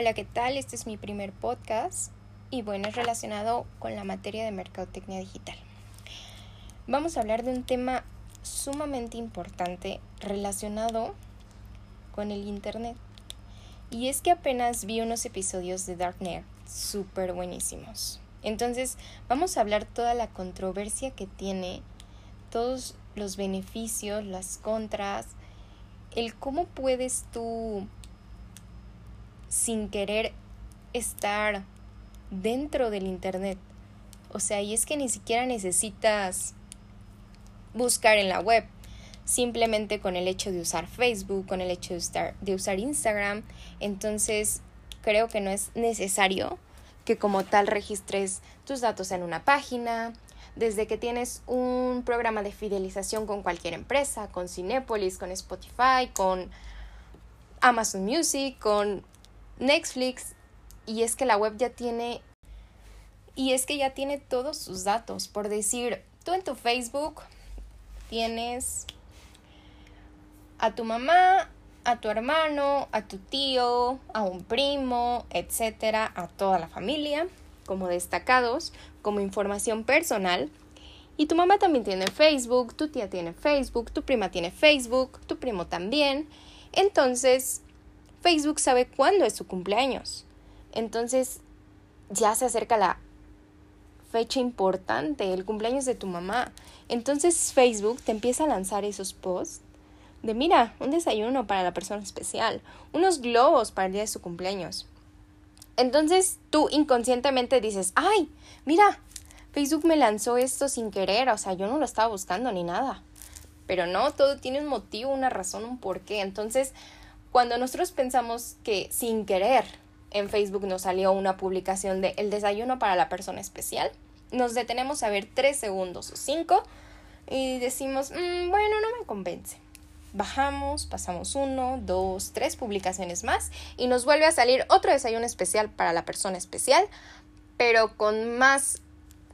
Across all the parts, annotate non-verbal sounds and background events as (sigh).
Hola, ¿qué tal? Este es mi primer podcast y bueno, es relacionado con la materia de mercadotecnia digital. Vamos a hablar de un tema sumamente importante relacionado con el Internet. Y es que apenas vi unos episodios de Darknet súper buenísimos. Entonces, vamos a hablar toda la controversia que tiene, todos los beneficios, las contras, el cómo puedes tú sin querer estar dentro del Internet. O sea, y es que ni siquiera necesitas buscar en la web. Simplemente con el hecho de usar Facebook, con el hecho de, de usar Instagram. Entonces, creo que no es necesario que como tal registres tus datos en una página, desde que tienes un programa de fidelización con cualquier empresa, con Cinepolis, con Spotify, con Amazon Music, con Netflix, y es que la web ya tiene y es que ya tiene todos sus datos, por decir, tú en tu Facebook tienes a tu mamá, a tu hermano, a tu tío, a un primo, etcétera, a toda la familia como destacados, como información personal. Y tu mamá también tiene Facebook, tu tía tiene Facebook, tu prima tiene Facebook, tu primo también. Entonces, Facebook sabe cuándo es su cumpleaños. Entonces, ya se acerca la fecha importante, el cumpleaños de tu mamá. Entonces, Facebook te empieza a lanzar esos posts de mira, un desayuno para la persona especial, unos globos para el día de su cumpleaños. Entonces tú inconscientemente dices, ay, mira, Facebook me lanzó esto sin querer, o sea, yo no lo estaba buscando ni nada. Pero no, todo tiene un motivo, una razón, un porqué. Entonces, cuando nosotros pensamos que sin querer en Facebook nos salió una publicación de el desayuno para la persona especial, nos detenemos a ver tres segundos o cinco y decimos, mm, bueno, no me convence. Bajamos, pasamos uno, dos, tres publicaciones más y nos vuelve a salir otro desayuno especial para la persona especial, pero con más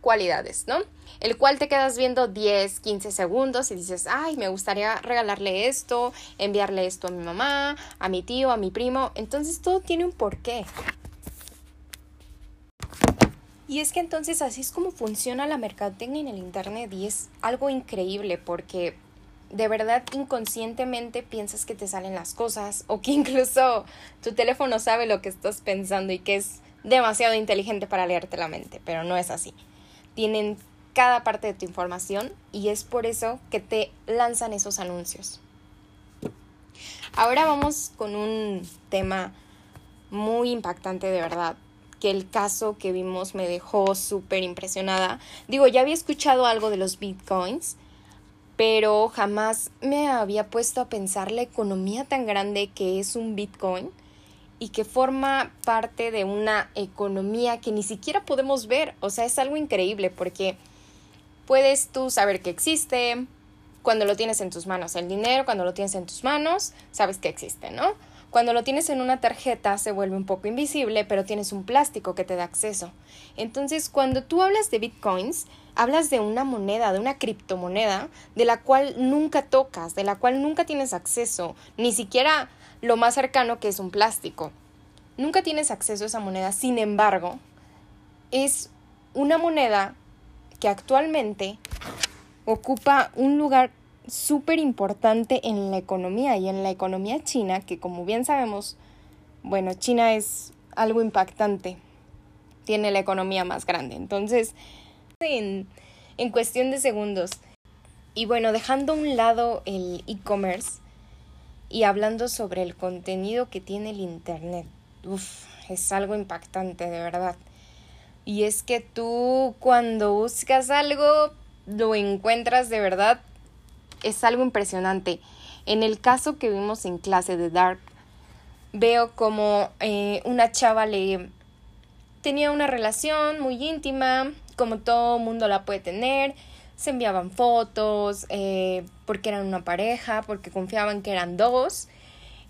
cualidades, ¿no? El cual te quedas viendo 10, 15 segundos y dices, ay, me gustaría regalarle esto, enviarle esto a mi mamá, a mi tío, a mi primo. Entonces todo tiene un porqué. Y es que entonces así es como funciona la mercadotecnia en el Internet y es algo increíble porque de verdad inconscientemente piensas que te salen las cosas o que (laughs) incluso tu teléfono sabe lo que estás pensando y que es demasiado inteligente para leerte la mente, pero no es así. Tienen cada parte de tu información y es por eso que te lanzan esos anuncios. Ahora vamos con un tema muy impactante de verdad, que el caso que vimos me dejó súper impresionada. Digo, ya había escuchado algo de los bitcoins, pero jamás me había puesto a pensar la economía tan grande que es un Bitcoin y que forma parte de una economía que ni siquiera podemos ver. O sea, es algo increíble porque puedes tú saber que existe cuando lo tienes en tus manos. El dinero, cuando lo tienes en tus manos, sabes que existe, ¿no? Cuando lo tienes en una tarjeta se vuelve un poco invisible, pero tienes un plástico que te da acceso. Entonces, cuando tú hablas de bitcoins, hablas de una moneda, de una criptomoneda, de la cual nunca tocas, de la cual nunca tienes acceso, ni siquiera lo más cercano que es un plástico. Nunca tienes acceso a esa moneda, sin embargo, es una moneda que actualmente ocupa un lugar súper importante en la economía y en la economía china, que como bien sabemos, bueno, China es algo impactante, tiene la economía más grande. Entonces, en, en cuestión de segundos, y bueno, dejando a un lado el e-commerce y hablando sobre el contenido que tiene el Internet, uff, es algo impactante, de verdad. Y es que tú cuando buscas algo, lo encuentras de verdad es algo impresionante. En el caso que vimos en clase de Dark, veo como eh, una chava le tenía una relación muy íntima, como todo mundo la puede tener, se enviaban fotos, eh, porque eran una pareja, porque confiaban que eran dos.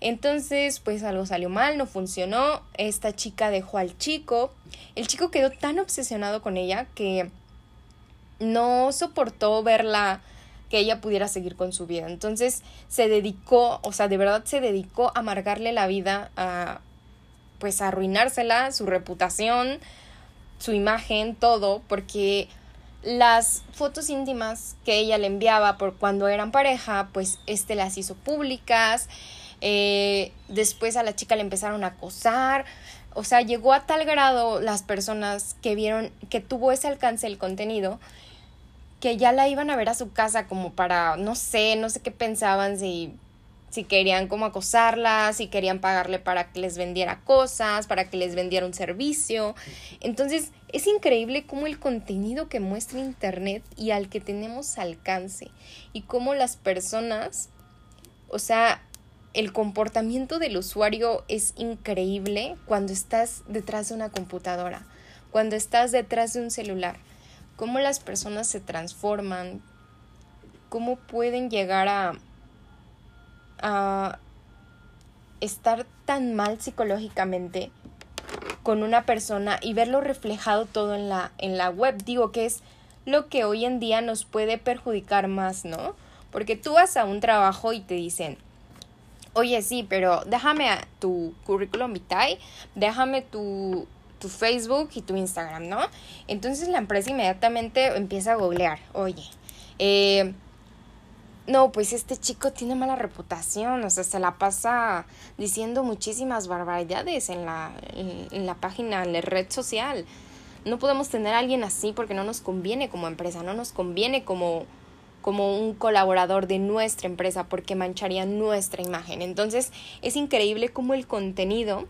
Entonces, pues algo salió mal, no funcionó. Esta chica dejó al chico. El chico quedó tan obsesionado con ella que no soportó verla que ella pudiera seguir con su vida. Entonces se dedicó, o sea, de verdad se dedicó a amargarle la vida a pues arruinársela, su reputación, su imagen, todo, porque las fotos íntimas que ella le enviaba por cuando eran pareja, pues este las hizo públicas. Eh, después a la chica le empezaron a acosar. O sea, llegó a tal grado las personas que vieron que tuvo ese alcance el contenido que ya la iban a ver a su casa como para, no sé, no sé qué pensaban, si si querían como acosarla, si querían pagarle para que les vendiera cosas, para que les vendiera un servicio. Entonces, es increíble cómo el contenido que muestra Internet y al que tenemos alcance y cómo las personas, o sea, el comportamiento del usuario es increíble cuando estás detrás de una computadora, cuando estás detrás de un celular, cómo las personas se transforman, cómo pueden llegar a a estar tan mal psicológicamente con una persona y verlo reflejado todo en la, en la web. Digo que es lo que hoy en día nos puede perjudicar más, ¿no? Porque tú vas a un trabajo y te dicen, oye, sí, pero déjame tu currículum vitae, déjame tu, tu Facebook y tu Instagram, ¿no? Entonces la empresa inmediatamente empieza a googlear, oye, eh, no, pues este chico tiene mala reputación, o sea, se la pasa diciendo muchísimas barbaridades en la, en, la página, en la red social. No podemos tener a alguien así porque no nos conviene como empresa, no nos conviene como, como un colaborador de nuestra empresa porque mancharía nuestra imagen. Entonces es increíble cómo el contenido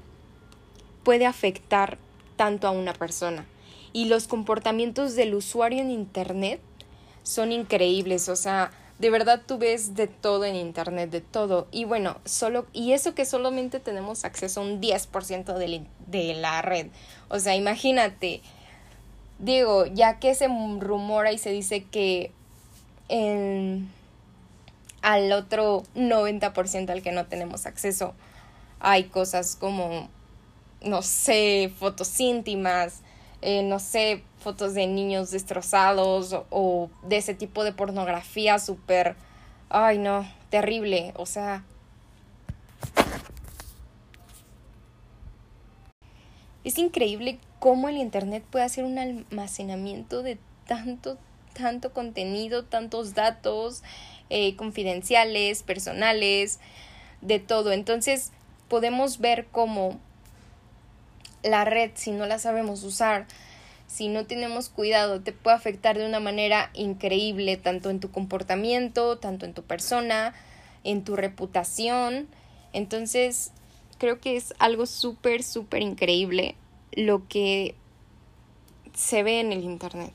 puede afectar tanto a una persona. Y los comportamientos del usuario en Internet son increíbles, o sea, de verdad tú ves de todo en internet, de todo. Y bueno, solo, y eso que solamente tenemos acceso a un 10% de, de la red. O sea, imagínate, digo, ya que se rumora y se dice que al otro 90% al que no tenemos acceso. Hay cosas como, no sé, fotos íntimas, eh, no sé, fotos de niños destrozados o, de ese tipo de pornografía súper, ay no, terrible, o sea... Es increíble cómo el Internet puede hacer un almacenamiento de tanto, tanto contenido, tantos datos eh, confidenciales, personales, de todo. Entonces podemos ver cómo la red, si no la sabemos usar, si no tenemos cuidado, te puede afectar de una manera increíble, tanto en tu comportamiento, tanto en tu persona, en tu reputación. Entonces, creo que es algo súper, súper increíble lo que se ve en el Internet.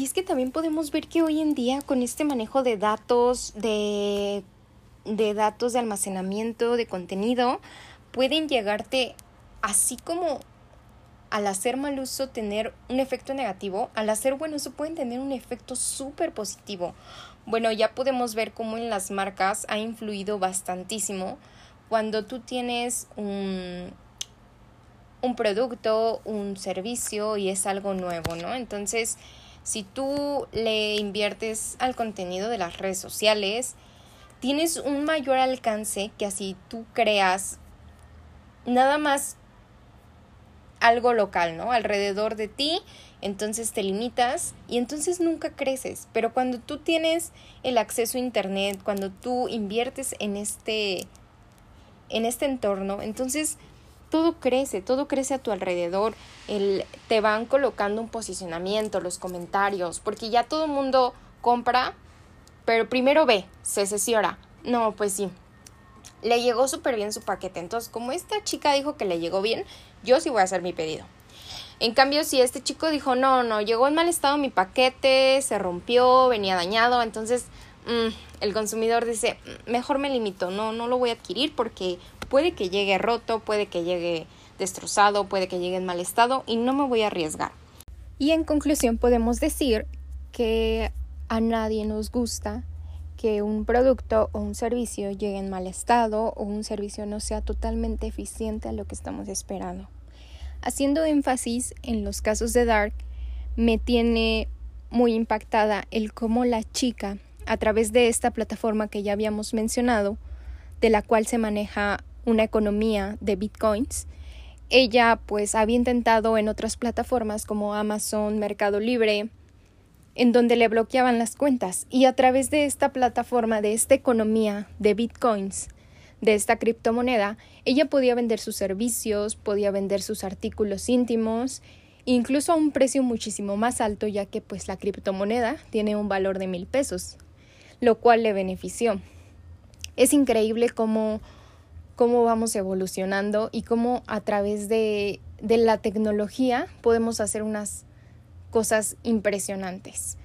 Y es que también podemos ver que hoy en día con este manejo de datos, de de datos de almacenamiento de contenido pueden llegarte así como al hacer mal uso tener un efecto negativo, al hacer buen uso pueden tener un efecto súper positivo. Bueno, ya podemos ver cómo en las marcas ha influido bastantísimo cuando tú tienes un, un producto, un servicio y es algo nuevo, ¿no? Entonces, si tú le inviertes al contenido de las redes sociales, tienes un mayor alcance que así tú creas nada más algo local, ¿no? Alrededor de ti, entonces te limitas y entonces nunca creces. Pero cuando tú tienes el acceso a Internet, cuando tú inviertes en este, en este entorno, entonces todo crece, todo crece a tu alrededor. El, te van colocando un posicionamiento, los comentarios, porque ya todo el mundo compra pero primero ve, se sesiora. No, pues sí. Le llegó súper bien su paquete. Entonces, como esta chica dijo que le llegó bien, yo sí voy a hacer mi pedido. En cambio, si este chico dijo, no, no, llegó en mal estado mi paquete, se rompió, venía dañado, entonces mm, el consumidor dice, mm, mejor me limito, no, no lo voy a adquirir porque puede que llegue roto, puede que llegue destrozado, puede que llegue en mal estado y no me voy a arriesgar. Y en conclusión podemos decir que a nadie nos gusta que un producto o un servicio llegue en mal estado o un servicio no sea totalmente eficiente a lo que estamos esperando. Haciendo énfasis en los casos de Dark, me tiene muy impactada el cómo la chica, a través de esta plataforma que ya habíamos mencionado, de la cual se maneja una economía de bitcoins, ella pues había intentado en otras plataformas como Amazon, Mercado Libre, en donde le bloqueaban las cuentas. Y a través de esta plataforma, de esta economía de bitcoins, de esta criptomoneda, ella podía vender sus servicios, podía vender sus artículos íntimos, incluso a un precio muchísimo más alto, ya que pues la criptomoneda tiene un valor de mil pesos, lo cual le benefició. Es increíble cómo, cómo vamos evolucionando y cómo a través de, de la tecnología podemos hacer unas cosas impresionantes.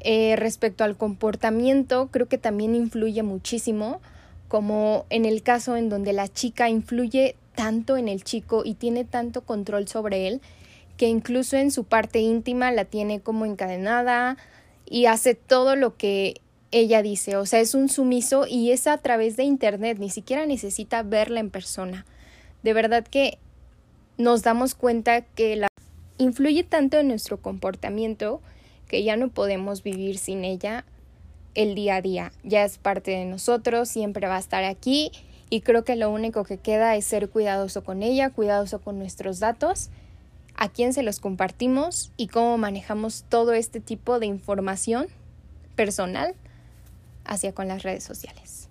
Eh, respecto al comportamiento, creo que también influye muchísimo, como en el caso en donde la chica influye tanto en el chico y tiene tanto control sobre él, que incluso en su parte íntima la tiene como encadenada y hace todo lo que ella dice, o sea, es un sumiso y es a través de Internet, ni siquiera necesita verla en persona. De verdad que nos damos cuenta que la influye tanto en nuestro comportamiento que ya no podemos vivir sin ella el día a día. Ya es parte de nosotros, siempre va a estar aquí y creo que lo único que queda es ser cuidadoso con ella, cuidadoso con nuestros datos, a quién se los compartimos y cómo manejamos todo este tipo de información personal hacia con las redes sociales.